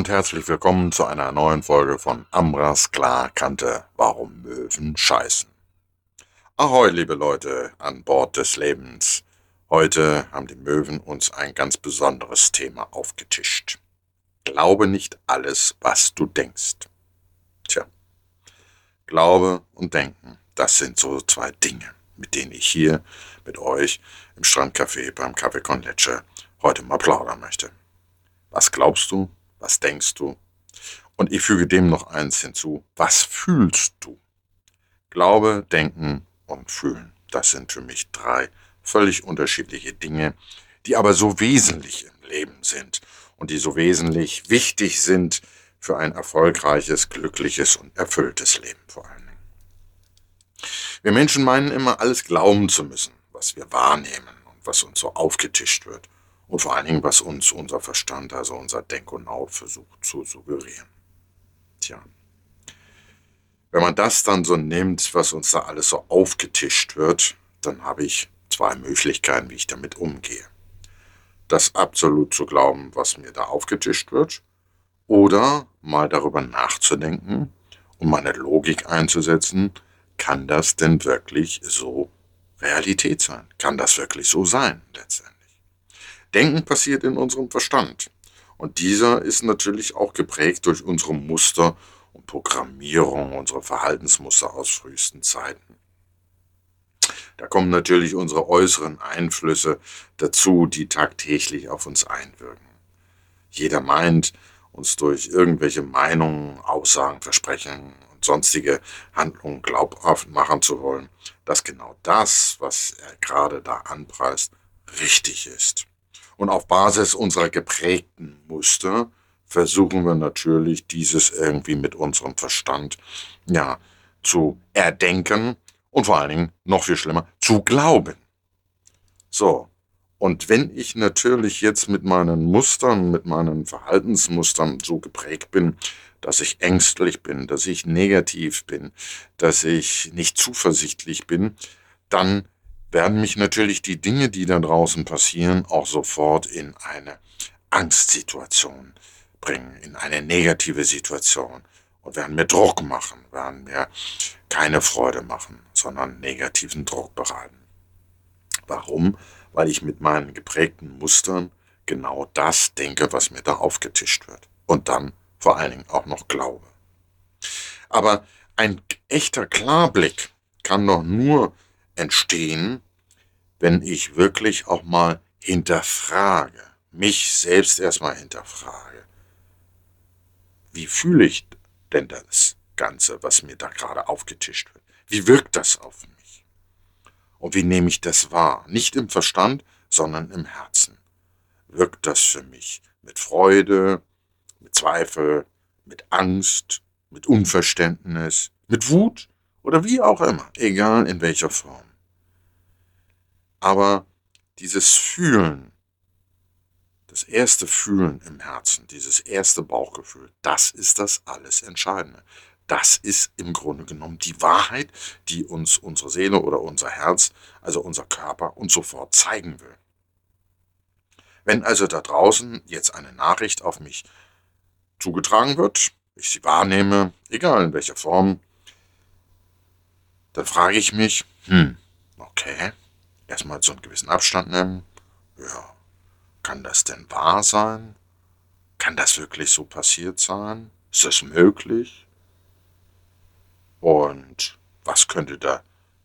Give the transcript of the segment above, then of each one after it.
Und herzlich willkommen zu einer neuen Folge von Ambras Klarkante, warum Möwen scheißen. Ahoi, liebe Leute an Bord des Lebens. Heute haben die Möwen uns ein ganz besonderes Thema aufgetischt. Glaube nicht alles, was du denkst. Tja, Glaube und Denken, das sind so zwei Dinge, mit denen ich hier mit euch im Strandcafé beim Café con Leche heute mal plaudern möchte. Was glaubst du? Was denkst du? Und ich füge dem noch eins hinzu. Was fühlst du? Glaube, Denken und Fühlen. Das sind für mich drei völlig unterschiedliche Dinge, die aber so wesentlich im Leben sind und die so wesentlich wichtig sind für ein erfolgreiches, glückliches und erfülltes Leben vor allen Dingen. Wir Menschen meinen immer, alles glauben zu müssen, was wir wahrnehmen und was uns so aufgetischt wird und vor allen Dingen, was uns unser Verstand, also unser Denk und Haut versucht zu suggerieren. Tja. Wenn man das dann so nimmt, was uns da alles so aufgetischt wird, dann habe ich zwei Möglichkeiten, wie ich damit umgehe. Das absolut zu glauben, was mir da aufgetischt wird, oder mal darüber nachzudenken und meine Logik einzusetzen, kann das denn wirklich so Realität sein? Kann das wirklich so sein letztendlich? Denken passiert in unserem Verstand. Und dieser ist natürlich auch geprägt durch unsere Muster und Programmierung, unsere Verhaltensmuster aus frühesten Zeiten. Da kommen natürlich unsere äußeren Einflüsse dazu, die tagtäglich auf uns einwirken. Jeder meint, uns durch irgendwelche Meinungen, Aussagen, Versprechen und sonstige Handlungen glaubhaft machen zu wollen, dass genau das, was er gerade da anpreist, richtig ist. Und auf Basis unserer geprägten Muster versuchen wir natürlich, dieses irgendwie mit unserem Verstand, ja, zu erdenken und vor allen Dingen, noch viel schlimmer, zu glauben. So. Und wenn ich natürlich jetzt mit meinen Mustern, mit meinen Verhaltensmustern so geprägt bin, dass ich ängstlich bin, dass ich negativ bin, dass ich nicht zuversichtlich bin, dann werden mich natürlich die Dinge, die da draußen passieren, auch sofort in eine Angstsituation bringen, in eine negative Situation und werden mir Druck machen, werden mir keine Freude machen, sondern negativen Druck bereiten. Warum? Weil ich mit meinen geprägten Mustern genau das denke, was mir da aufgetischt wird. Und dann vor allen Dingen auch noch glaube. Aber ein echter Klarblick kann doch nur entstehen, wenn ich wirklich auch mal hinterfrage, mich selbst erstmal hinterfrage. Wie fühle ich denn das Ganze, was mir da gerade aufgetischt wird? Wie wirkt das auf mich? Und wie nehme ich das wahr? Nicht im Verstand, sondern im Herzen. Wirkt das für mich mit Freude, mit Zweifel, mit Angst, mit Unverständnis, mit Wut oder wie auch immer, egal in welcher Form. Aber dieses Fühlen, das erste Fühlen im Herzen, dieses erste Bauchgefühl, das ist das alles Entscheidende. Das ist im Grunde genommen die Wahrheit, die uns unsere Seele oder unser Herz, also unser Körper uns sofort zeigen will. Wenn also da draußen jetzt eine Nachricht auf mich zugetragen wird, ich sie wahrnehme, egal in welcher Form, dann frage ich mich, hm, okay, erstmal so einen gewissen Abstand nehmen. Ja, kann das denn wahr sein? Kann das wirklich so passiert sein? Ist das möglich? Und was könnte da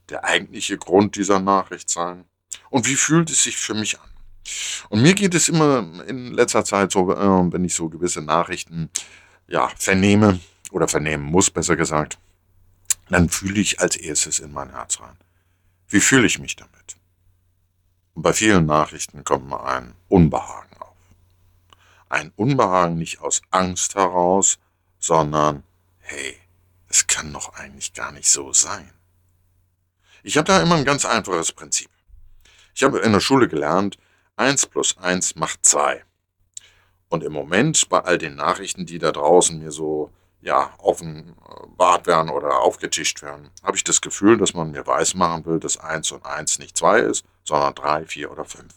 der eigentliche Grund dieser Nachricht sein? Und wie fühlt es sich für mich an? Und mir geht es immer in letzter Zeit so, äh, wenn ich so gewisse Nachrichten ja, vernehme oder vernehmen muss, besser gesagt, dann fühle ich als erstes in mein Herz rein. Wie fühle ich mich damit? Und bei vielen Nachrichten kommt mal ein Unbehagen auf. Ein Unbehagen nicht aus Angst heraus, sondern, hey, es kann doch eigentlich gar nicht so sein. Ich habe da immer ein ganz einfaches Prinzip. Ich habe in der Schule gelernt, 1 plus 1 macht 2. Und im Moment bei all den Nachrichten, die da draußen mir so ja, offenbart werden oder aufgetischt werden, habe ich das Gefühl, dass man mir weismachen will, dass 1 und 1 nicht 2 ist, sondern 3, 4 oder 5.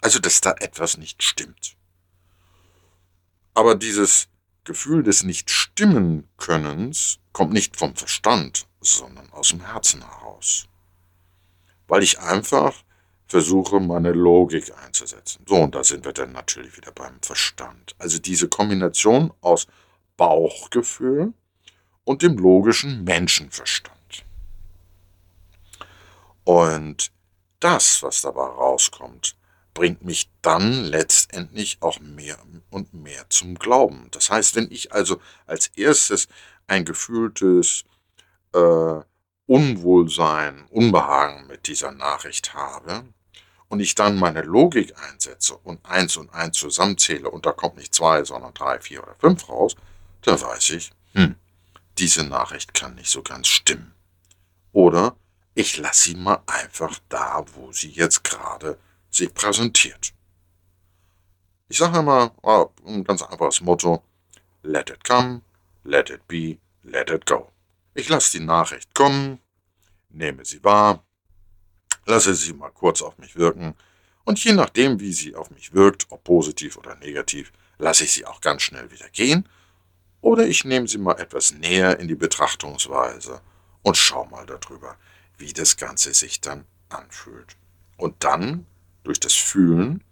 Also, dass da etwas nicht stimmt. Aber dieses Gefühl des Nicht-Stimmen-Könnens kommt nicht vom Verstand, sondern aus dem Herzen heraus. Weil ich einfach versuche, meine Logik einzusetzen. So, und da sind wir dann natürlich wieder beim Verstand. Also diese Kombination aus Bauchgefühl und dem logischen Menschenverstand. Und das, was dabei rauskommt, bringt mich dann letztendlich auch mehr und mehr zum Glauben. Das heißt, wenn ich also als erstes ein gefühltes äh, Unwohlsein, Unbehagen mit dieser Nachricht habe und ich dann meine Logik einsetze und eins und eins zusammenzähle und da kommt nicht zwei, sondern drei, vier oder fünf raus, dann weiß ich, hm, diese Nachricht kann nicht so ganz stimmen. Oder ich lasse sie mal einfach da, wo sie jetzt gerade sich präsentiert. Ich sage immer oh, ein ganz einfaches Motto, let it come, let it be, let it go. Ich lasse die Nachricht kommen, nehme sie wahr, lasse sie mal kurz auf mich wirken und je nachdem, wie sie auf mich wirkt, ob positiv oder negativ, lasse ich sie auch ganz schnell wieder gehen oder ich nehme sie mal etwas näher in die Betrachtungsweise und schau mal darüber, wie das Ganze sich dann anfühlt. Und dann, durch das Fühlen,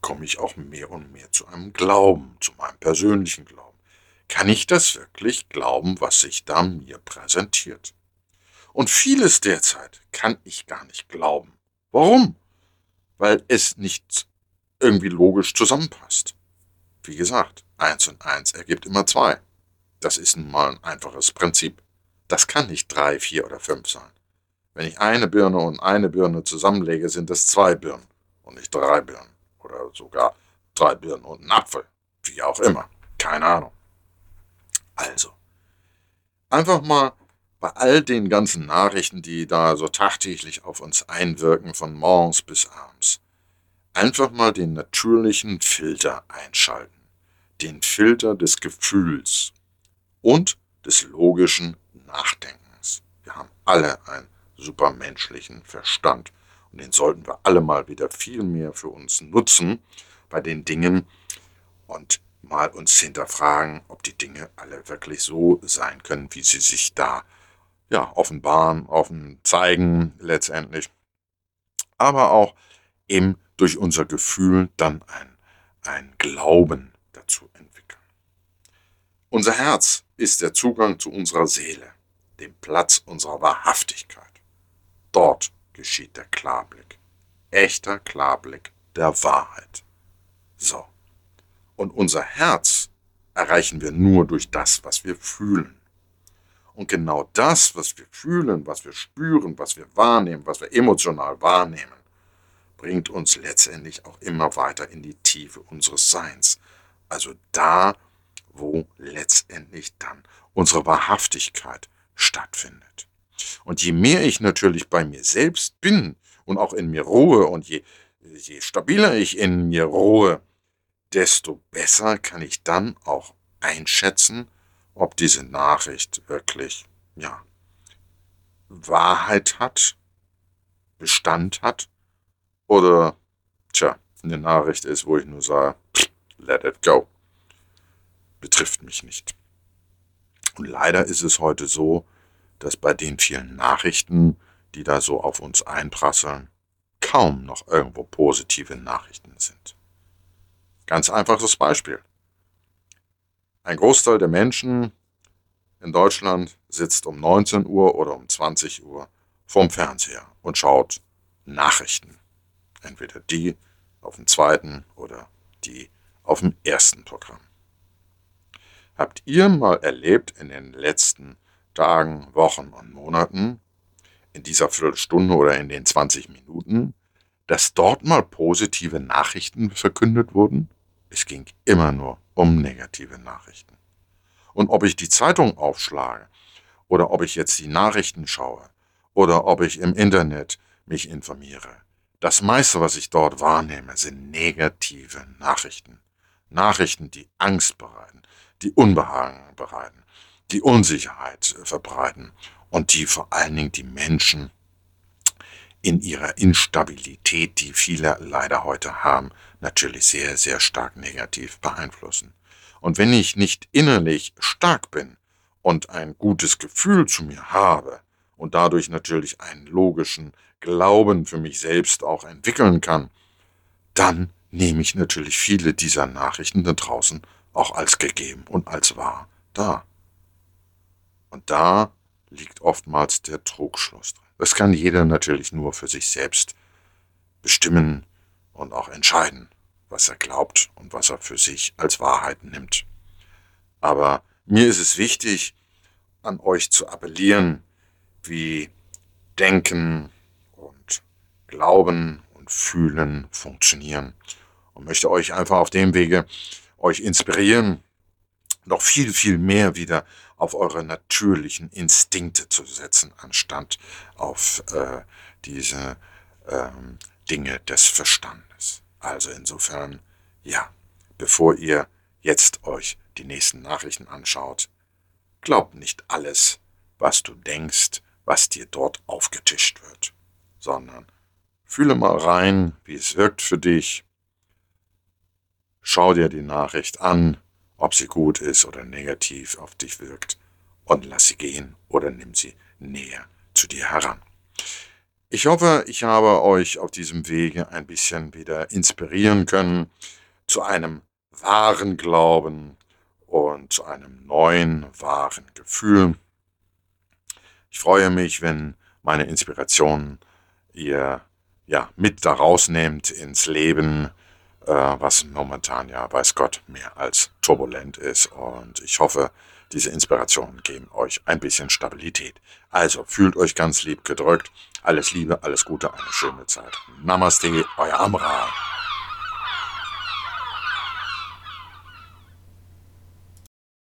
komme ich auch mehr und mehr zu einem Glauben, zu meinem persönlichen Glauben. Kann ich das wirklich glauben, was sich da mir präsentiert? Und vieles derzeit kann ich gar nicht glauben. Warum? Weil es nicht irgendwie logisch zusammenpasst. Wie gesagt, eins und eins ergibt immer zwei. Das ist nun mal ein einfaches Prinzip. Das kann nicht drei, vier oder fünf sein. Wenn ich eine Birne und eine Birne zusammenlege, sind es zwei Birnen und nicht drei Birnen. Oder sogar drei Birnen und ein Apfel. Wie auch immer. Keine Ahnung. Also, einfach mal bei all den ganzen Nachrichten, die da so tagtäglich auf uns einwirken, von morgens bis abends, einfach mal den natürlichen Filter einschalten. Den Filter des Gefühls und des logischen Nachdenkens. Wir haben alle einen supermenschlichen Verstand und den sollten wir alle mal wieder viel mehr für uns nutzen bei den Dingen und mal uns hinterfragen, ob die Dinge alle wirklich so sein können, wie sie sich da ja, offenbaren, offen zeigen letztendlich. Aber auch eben durch unser Gefühl dann ein, ein Glauben. Unser Herz ist der Zugang zu unserer Seele, dem Platz unserer Wahrhaftigkeit. Dort geschieht der Klarblick, echter Klarblick der Wahrheit. So. Und unser Herz erreichen wir nur durch das, was wir fühlen. Und genau das, was wir fühlen, was wir spüren, was wir wahrnehmen, was wir emotional wahrnehmen, bringt uns letztendlich auch immer weiter in die Tiefe unseres Seins. Also da, wo letztendlich dann unsere Wahrhaftigkeit stattfindet. Und je mehr ich natürlich bei mir selbst bin und auch in mir ruhe und je, je stabiler ich in mir ruhe, desto besser kann ich dann auch einschätzen, ob diese Nachricht wirklich, ja, Wahrheit hat, Bestand hat oder, tja, eine Nachricht ist, wo ich nur sage, let it go. Betrifft mich nicht. Und leider ist es heute so, dass bei den vielen Nachrichten, die da so auf uns einprasseln, kaum noch irgendwo positive Nachrichten sind. Ganz einfaches Beispiel. Ein Großteil der Menschen in Deutschland sitzt um 19 Uhr oder um 20 Uhr vorm Fernseher und schaut Nachrichten. Entweder die auf dem zweiten oder die auf dem ersten Programm. Habt ihr mal erlebt in den letzten Tagen, Wochen und Monaten, in dieser Viertelstunde oder in den 20 Minuten, dass dort mal positive Nachrichten verkündet wurden? Es ging immer nur um negative Nachrichten. Und ob ich die Zeitung aufschlage oder ob ich jetzt die Nachrichten schaue oder ob ich im Internet mich informiere, das meiste, was ich dort wahrnehme, sind negative Nachrichten. Nachrichten, die Angst bereiten, die Unbehagen bereiten, die Unsicherheit verbreiten und die vor allen Dingen die Menschen in ihrer Instabilität, die viele leider heute haben, natürlich sehr, sehr stark negativ beeinflussen. Und wenn ich nicht innerlich stark bin und ein gutes Gefühl zu mir habe und dadurch natürlich einen logischen Glauben für mich selbst auch entwickeln kann, dann nehme ich natürlich viele dieser Nachrichten da draußen auch als gegeben und als wahr da. Und da liegt oftmals der Trugschluss drin. Das kann jeder natürlich nur für sich selbst bestimmen und auch entscheiden, was er glaubt und was er für sich als Wahrheit nimmt. Aber mir ist es wichtig, an euch zu appellieren, wie Denken und Glauben und Fühlen funktionieren und möchte euch einfach auf dem Wege euch inspirieren, noch viel, viel mehr wieder auf eure natürlichen Instinkte zu setzen, anstatt auf äh, diese ähm, Dinge des Verstandes. Also insofern, ja, bevor ihr jetzt euch die nächsten Nachrichten anschaut, glaubt nicht alles, was du denkst, was dir dort aufgetischt wird, sondern fühle mal rein, wie es wirkt für dich. Schau dir die Nachricht an, ob sie gut ist oder negativ auf dich wirkt, und lass sie gehen oder nimm sie näher zu dir heran. Ich hoffe, ich habe euch auf diesem Wege ein bisschen wieder inspirieren können zu einem wahren Glauben und zu einem neuen wahren Gefühl. Ich freue mich, wenn meine Inspirationen ihr ja mit daraus nehmt ins Leben, was momentan ja, weiß Gott, mehr als turbulent ist. Und ich hoffe, diese Inspirationen geben euch ein bisschen Stabilität. Also fühlt euch ganz lieb gedrückt. Alles Liebe, alles Gute, eine schöne Zeit. Namaste, euer Amra.